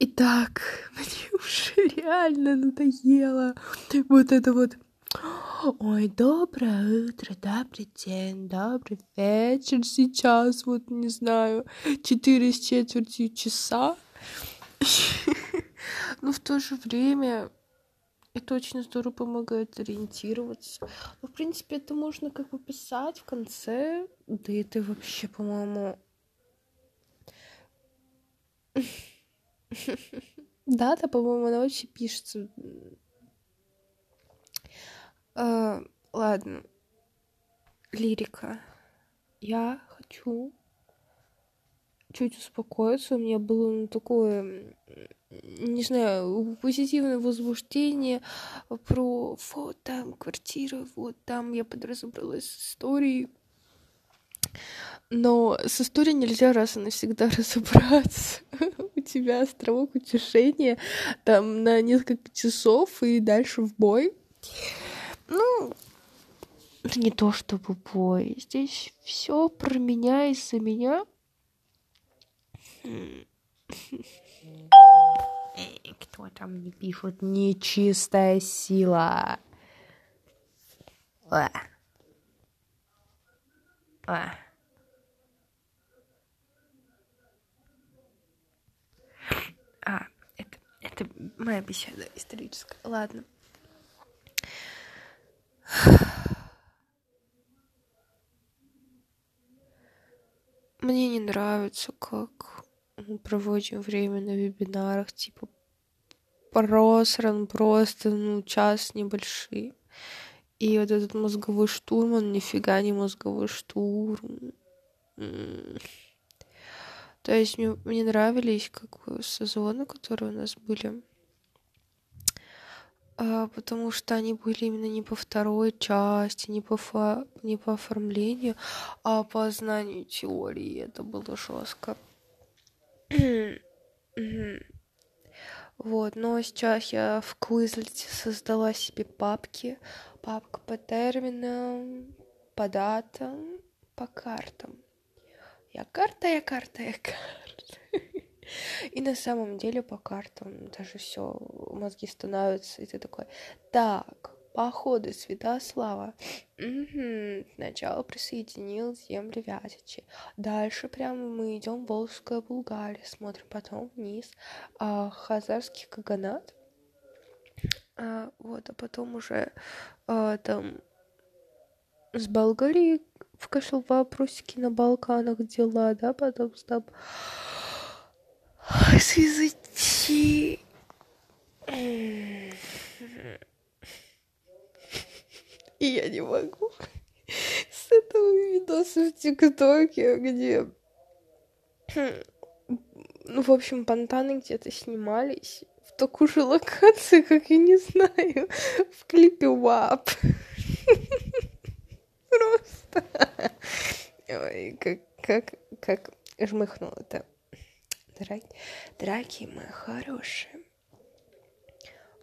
Итак, мне уже реально надоело вот это вот Ой, доброе утро, добрый день, добрый вечер сейчас, вот, не знаю, четыре с четвертью часа. Но в то же время это очень здорово помогает ориентироваться. Ну, в принципе, это можно как бы писать в конце, да это вообще, по-моему... Дата, по-моему, она вообще пишется а, ладно. Лирика. Я хочу чуть успокоиться. У меня было ну, такое, не знаю, позитивное возбуждение про вот там квартира, вот там я подразобралась с историей. Но с историей нельзя раз и навсегда разобраться. У тебя островок утешения там на несколько часов и дальше в бой. Ну, не то чтобы бой. Здесь все про меня из-за меня. Кто там не пишет? Нечистая сила. А. а, это, моя беседа историческая. Ладно. Мне не нравится, как мы проводим время на вебинарах, типа просран просто, ну, час небольшие. И вот этот мозговой штурм, он нифига не мозговой штурм. То есть мне, мне нравились как бы сезоны, которые у нас были а, потому что они были именно не по второй части, не по, фа... не по оформлению, а по знанию теории. Это было жестко. вот, но сейчас я в Quizlet создала себе папки. Папка по терминам, по датам, по картам. Я карта, я карта, я карта. И на самом деле по картам даже все мозги становятся, и ты такой, так, походы Святослава. Сначала присоединил земли Вятичи. Дальше прямо мы идем в Волжская Булгария, смотрим потом вниз. А, Хазарский Каганат. А, вот, а потом уже а, там с Болгарией в кошел вопросики на Балканах дела, да, потом там Связати. И я не могу. С этого видоса в ТикТоке, где... Ну, в общем, понтаны где-то снимались в такую же локацию, как я не знаю, в клипе ВАП. Просто. Ой, как, как, как жмыхнул это драки, драки мои хорошие.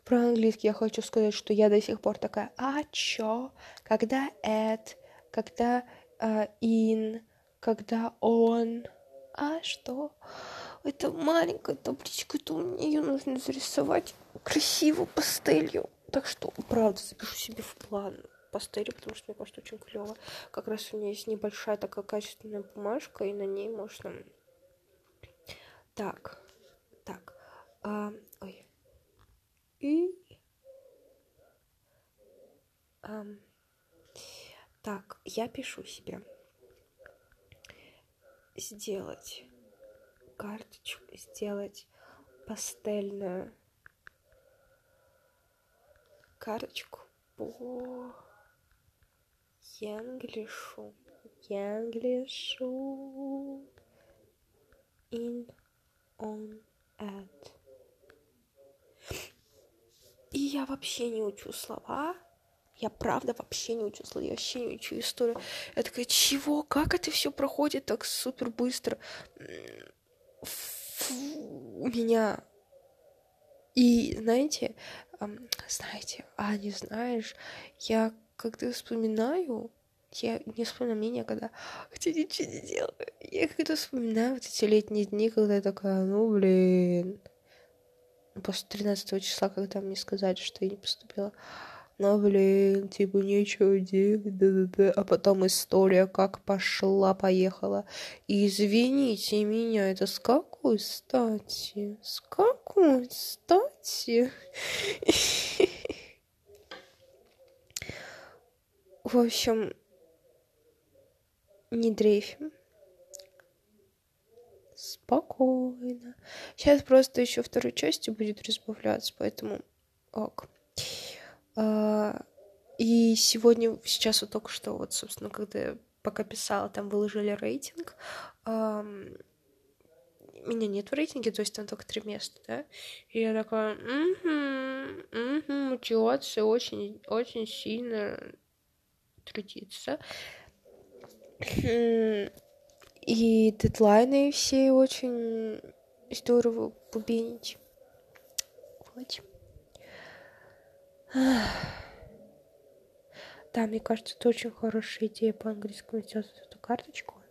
Про английский я хочу сказать, что я до сих пор такая, а чё, когда at, когда uh, in, когда он, а что? Это маленькая табличка, то мне ее нужно зарисовать красиво пастелью. Так что, правда, запишу себе в план пастели, потому что мне кажется очень клево. Как раз у меня есть небольшая такая качественная бумажка, и на ней можно так, так, а, ой. И... А, так, я пишу себе. Сделать карточку, сделать пастельную карточку по Енглишу. Енглишу. In on at. И я вообще не учу слова. Я правда вообще не учу слова, я вообще не учу историю. Я такая, чего? Как это все проходит так супер быстро? у меня... И знаете, знаете, а не знаешь, я когда вспоминаю я не вспоминаю мнение, когда хотя ничего не делаю. Я когда вспоминаю вот эти летние дни, когда я такая, ну блин, после 13 числа, когда мне сказали, что я не поступила. Ну, блин, типа, нечего делать, да-да-да. А потом история как пошла-поехала. Извините меня, это с какой стати? С какой стати? В общем, не дрейфим. Спокойно. Сейчас просто еще второй части будет разбавляться, поэтому ок. А, и сегодня, сейчас вот только что, вот, собственно, когда я пока писала, там выложили рейтинг. Меня нет в рейтинге, то есть там только три места, да? И я такая, угу, угу, мотивация очень, очень сильно трудиться. И дедлайны все очень здорово бубенить. Вот. Да, мне кажется, это очень хорошая идея по-английскому сделать эту карточку.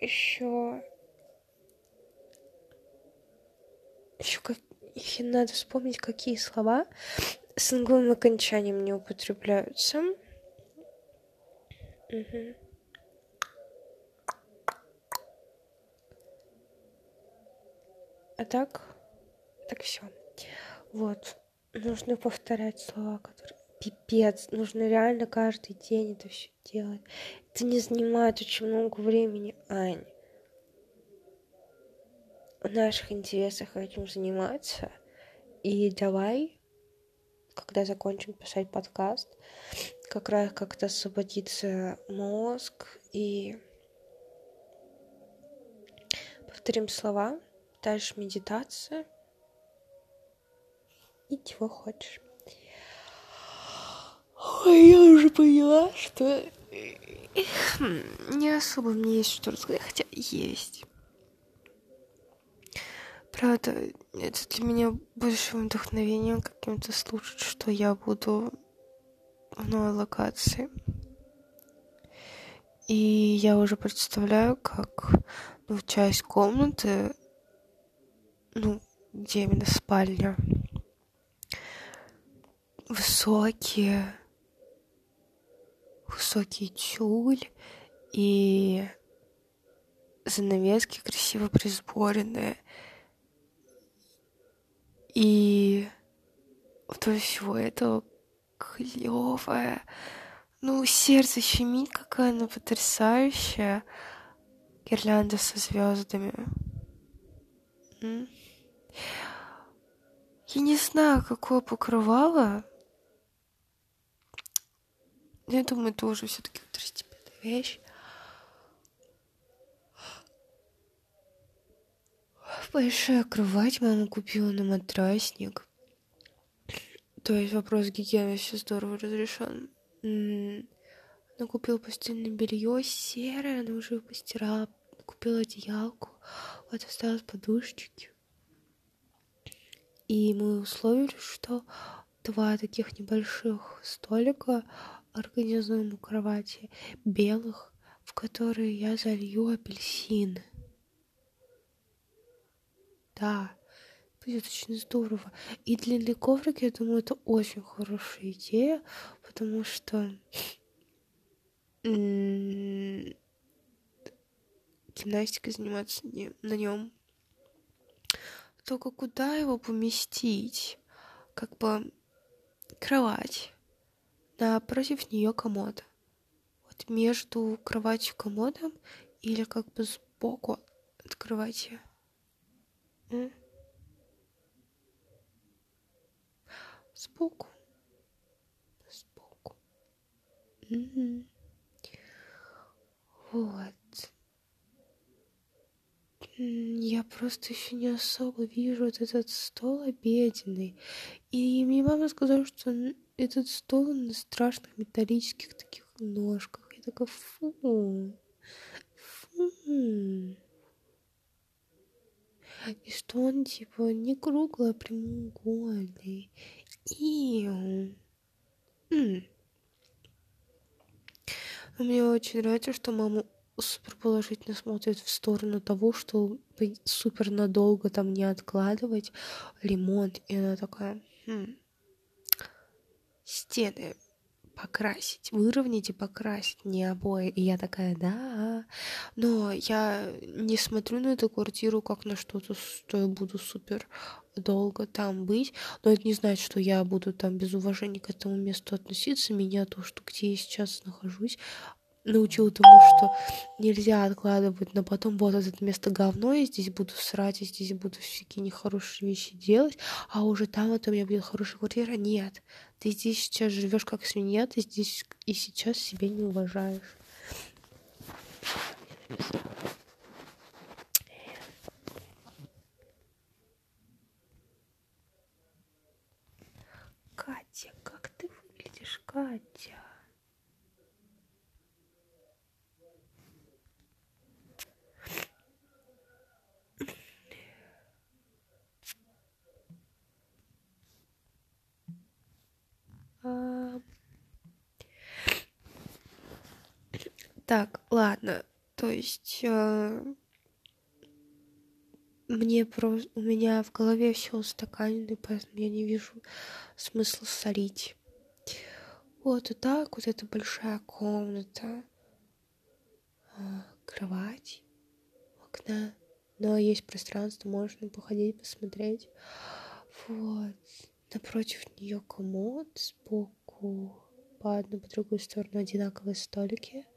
Еще... Еще как... Еще надо вспомнить, какие слова с окончанием не употребляются. Угу. А так, так все. Вот. Нужно повторять слова, которые... Пипец. Нужно реально каждый день это все делать. Это не занимает очень много времени, Ань. В наших интересах этим заниматься. И давай, когда закончим писать подкаст, как раз как-то освободится мозг и повторим слова, дальше медитация и чего хочешь. Ой, я уже поняла, что не особо мне есть что рассказать, хотя есть. Правда, это для меня большим вдохновением каким-то слушать, что я буду в новой локации. И я уже представляю, как ну, часть комнаты, ну, где именно спальня, высокие, высокий тюль и занавески красиво присборенные. И вдоль всего этого клевая. Ну, сердце щемит, какая она потрясающая. Гирлянда со звездами. Я не знаю, какое покрывало. Я думаю, это уже все-таки второстепенная вещь. Большая кровать мама купила на матрасник. То есть вопрос гигиены все здорово разрешен. Она купила постельное белье серое, она уже постирала. Купила одеялку. Вот осталось подушечки. И мы условили, что два таких небольших столика организуем у кровати белых, в которые я залью апельсины. Да, будет очень здорово. И длинный коврик, я думаю, это очень хорошая идея, потому что гимнастикой заниматься не, на нем. Только куда его поместить? Как бы кровать напротив нее комод. Вот между кроватью и комодом или как бы сбоку от кровати. Сбоку. Сбоку. Вот. Я просто еще не особо вижу вот этот стол обеденный. И мне мама сказала, что этот стол на страшных металлических таких ножках. Я такая, фу, фу. И что он, типа, не круглый, а прямоугольный. И... Мне очень нравится, что мама супер положительно смотрит в сторону того, что супер надолго там не откладывать ремонт. И она такая, хм, стены покрасить, выровнять и покрасить, не обои. И я такая, да, но я не смотрю на эту квартиру как на что-то, что я буду супер долго там быть, но это не значит, что я буду там без уважения к этому месту относиться. Меня то, что где я сейчас нахожусь, научил тому, что нельзя откладывать на потом вот это место говно, я здесь буду срать, я здесь буду всякие нехорошие вещи делать, а уже там это у меня будет хорошая квартира. Нет, ты здесь сейчас живешь как свинья, ты здесь и сейчас себя не уважаешь. Катя, как ты выглядишь, Катя? Так, ладно. То есть э, мне просто у меня в голове все устаканено, поэтому я не вижу смысла солить. Вот, и так вот эта большая комната, э, кровать, окна, но есть пространство, можно походить, посмотреть. Вот. Напротив нее комод, сбоку по одну, по другую сторону одинаковые столики —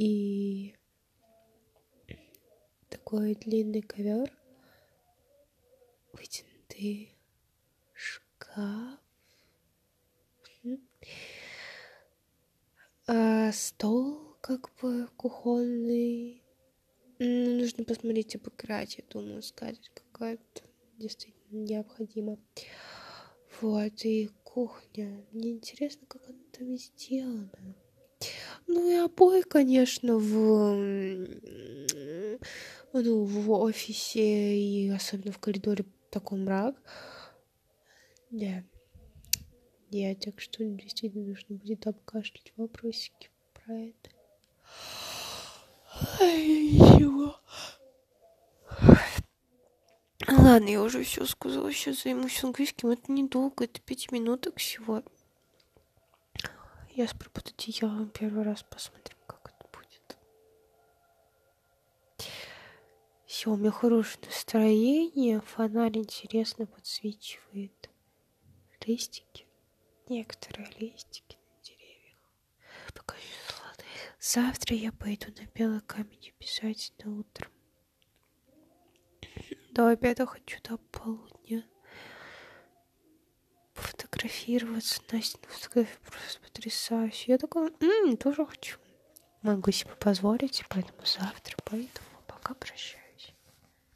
и такой длинный ковер, вытянутый шкаф, а стол как бы кухонный. Ну, нужно посмотреть обыграть, я думаю, скатерть какая-то действительно необходима. Вот, и кухня. Мне интересно, как она там сделана. Ну и обои, конечно, в, ну, в офисе и особенно в коридоре такой мрак. Да. Я так что действительно нужно будет обкашлять вопросики про это. Ничего. Ладно, я уже все сказала, сейчас займусь английским. Это недолго, это пять минуток всего. Я сплю под первый раз, посмотрим, как это будет. Все, у меня хорошее настроение, фонарь интересно подсвечивает листики, некоторые листики на деревьях. Покажу золотые. Завтра я пойду на белый камень обязательно утром. До обеда хочу до полудня фотографироваться. Настя фотография просто потрясающая. Я такая, м-м, тоже хочу. Могу себе позволить, поэтому завтра пойду. Пока прощаюсь.